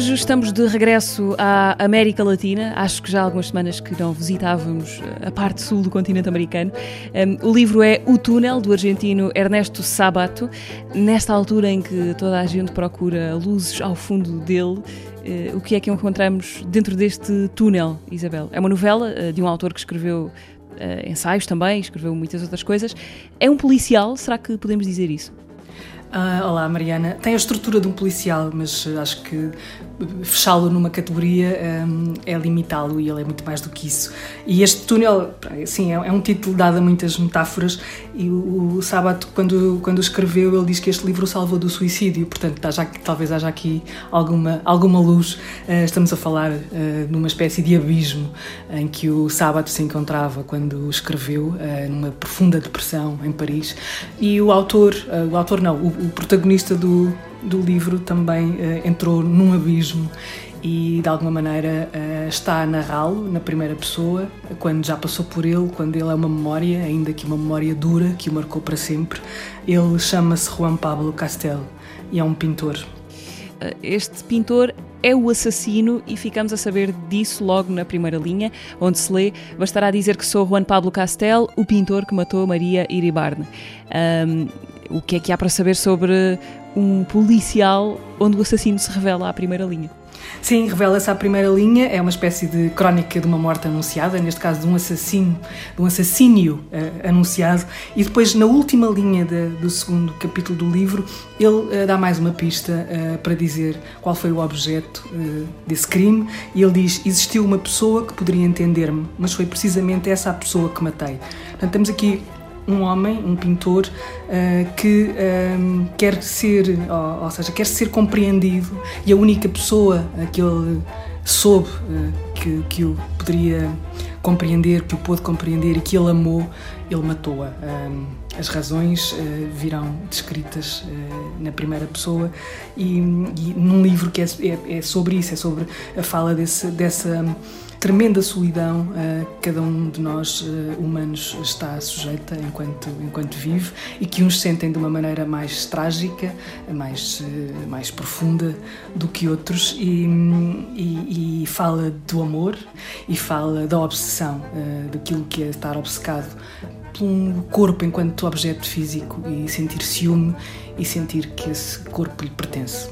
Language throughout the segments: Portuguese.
Hoje estamos de regresso à América Latina. Acho que já há algumas semanas que não visitávamos a parte sul do continente americano. Um, o livro é O Túnel, do argentino Ernesto Sabato. Nesta altura em que toda a gente procura luzes ao fundo dele, uh, o que é que encontramos dentro deste túnel, Isabel? É uma novela uh, de um autor que escreveu uh, ensaios também, escreveu muitas outras coisas. É um policial, será que podemos dizer isso? Ah, olá, Mariana. Tem a estrutura de um policial, mas acho que fechá-lo numa categoria um, é limitá-lo e ele é muito mais do que isso. E este túnel, sim, é, é um título dado a muitas metáforas e o, o Sábato, quando, quando escreveu, ele diz que este livro o salvou do suicídio, portanto, já, talvez haja aqui alguma, alguma luz. Uh, estamos a falar uh, espécie de abismo em que o Sábato se encontrava quando escreveu, uh, numa profunda depressão em Paris. E o autor, o autor não, o, o protagonista do, do livro também uh, entrou num abismo e de alguma maneira uh, está a narrá-lo na primeira pessoa, quando já passou por ele, quando ele é uma memória, ainda que uma memória dura, que o marcou para sempre. Ele chama-se Juan Pablo Castel e é um pintor. Eh, este pintor é o assassino e ficamos a saber disso logo na primeira linha, onde se lê: bastará dizer que sou Juan Pablo Castel, o pintor que matou Maria Iribarne. Um, o que é que há para saber sobre um policial onde o assassino se revela à primeira linha? Sim, revela-se à primeira linha, é uma espécie de crónica de uma morte anunciada, neste caso de um assassino, de um assassínio uh, anunciado, e depois na última linha de, do segundo capítulo do livro, ele uh, dá mais uma pista uh, para dizer qual foi o objeto desse crime, e ele diz: existiu uma pessoa que poderia entender-me, mas foi precisamente essa a pessoa que matei. Portanto, temos aqui um homem, um pintor, uh, que um, ehm, quer ser, ou, ou, seja, quer ser compreendido e a única pessoa que ele soube uh, que, que o poderia compreender, que o pôde compreender e que ele amou, ele matou-a. Um, ehm, as razões uh, virão descritas na primeira pessoa e, e, num livro que é, é, é, sobre isso, é sobre a fala desse, dessa tremenda solidão a cada um de nós eh, humanos está sujeita enquanto, enquanto vive e que uns sentem de uma maneira mais trágica, mais, eh, mais profunda do que outros e, e, e fala do amor e fala da obsessão, eh, daquilo que é estar obcecado um corpo enquanto objeto físico e sentir ciúme e sentir que esse corpo lhe pertence.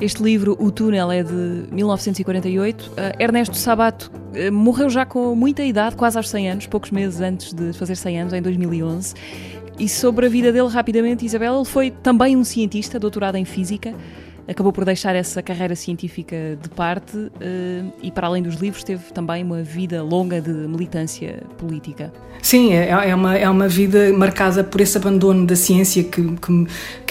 Este livro, O Túnel, é de 1948. Uh, Ernesto Sabato uh, morreu já com muita idade, quase aos 100 anos, poucos meses antes de fazer 100 anos, em 2011. E sobre a vida dele, rapidamente, Isabel, ele foi também um cientista, doutorado em Física acabou por deixar essa carreira científica de parte uh, e, para além dos livros, teve também uma vida longa de militância política. Sim, é, é, uma, é uma vida marcada por esse abandono da ciência que, que,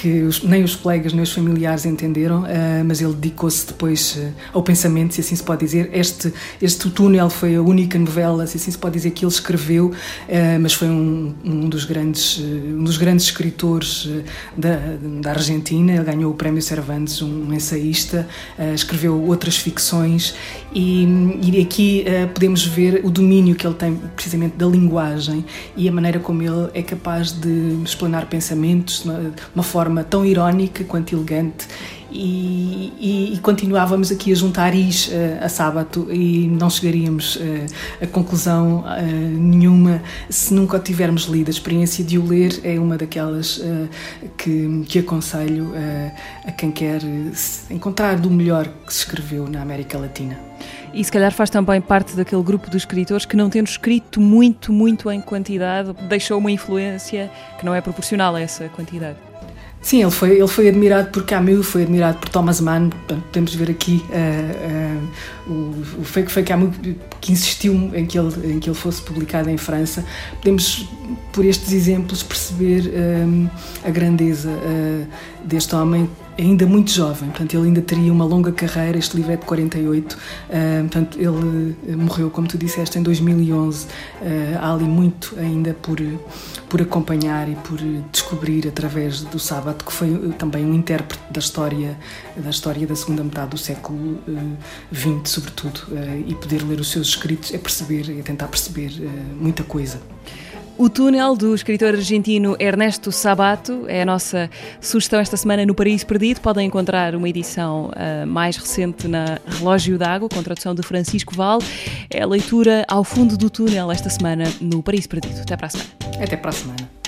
que os, nem os colegas nem os familiares entenderam, uh, mas ele dedicou-se depois uh, ao pensamento, se assim se pode dizer. Este, este Túnel foi a única novela, se assim se pode dizer, que ele escreveu, mas foi um, um, dos grandes, um dos grandes escritores da, da Argentina. Ele ganhou o Prémio Cervantes um ensaísta, escreveu outras ficções e, e aqui podemos ver o domínio que ele tem precisamente da linguagem e a maneira como ele é capaz de explanar pensamentos de uma, de uma forma tão irónica quanto elegante e, e, e, continuávamos aqui a juntar is uh, a sábado e não chegaríamos uh, a conclusão uh, nenhuma se nunca o tivermos lido. A experiência de o ler é uma daquelas que, que aconselho a quem quer encontrar do melhor que se escreveu na América Latina. E se calhar faz também parte daquele grupo de escritores que, não tendo escrito muito, muito em quantidade, deixou uma influência que não é proporcional a essa quantidade. Sim, ele foi, ele foi admirado por Camus, foi admirado por Thomas Mann. Podemos ver aqui uh, uh, o, o foi, foi Camus que insistiu em que, ele, em que ele fosse publicado em França. Podemos, por estes exemplos, perceber uh, a grandeza deste homem ainda muito jovem, portanto, ele ainda teria uma longa carreira. Este livro é de 48, uh, portanto, ele morreu, como tu disseste, em 2011. Uh, há ali muito ainda por, por acompanhar e por descobrir através do Sábado, que foi também um intérprete da história da história da segunda metade do século XX, sobretudo, e poder ler os seus escritos é perceber, é tentar perceber muita coisa. O Túnel, do escritor argentino Ernesto Sabato, é a nossa sugestão esta semana no Paraíso Perdido. Podem encontrar uma edição uh, mais recente na Relógio d'Água, com tradução de Francisco Val. É a leitura ao fundo do túnel esta semana no Paraíso Perdido. Até para a semana. Até para a semana.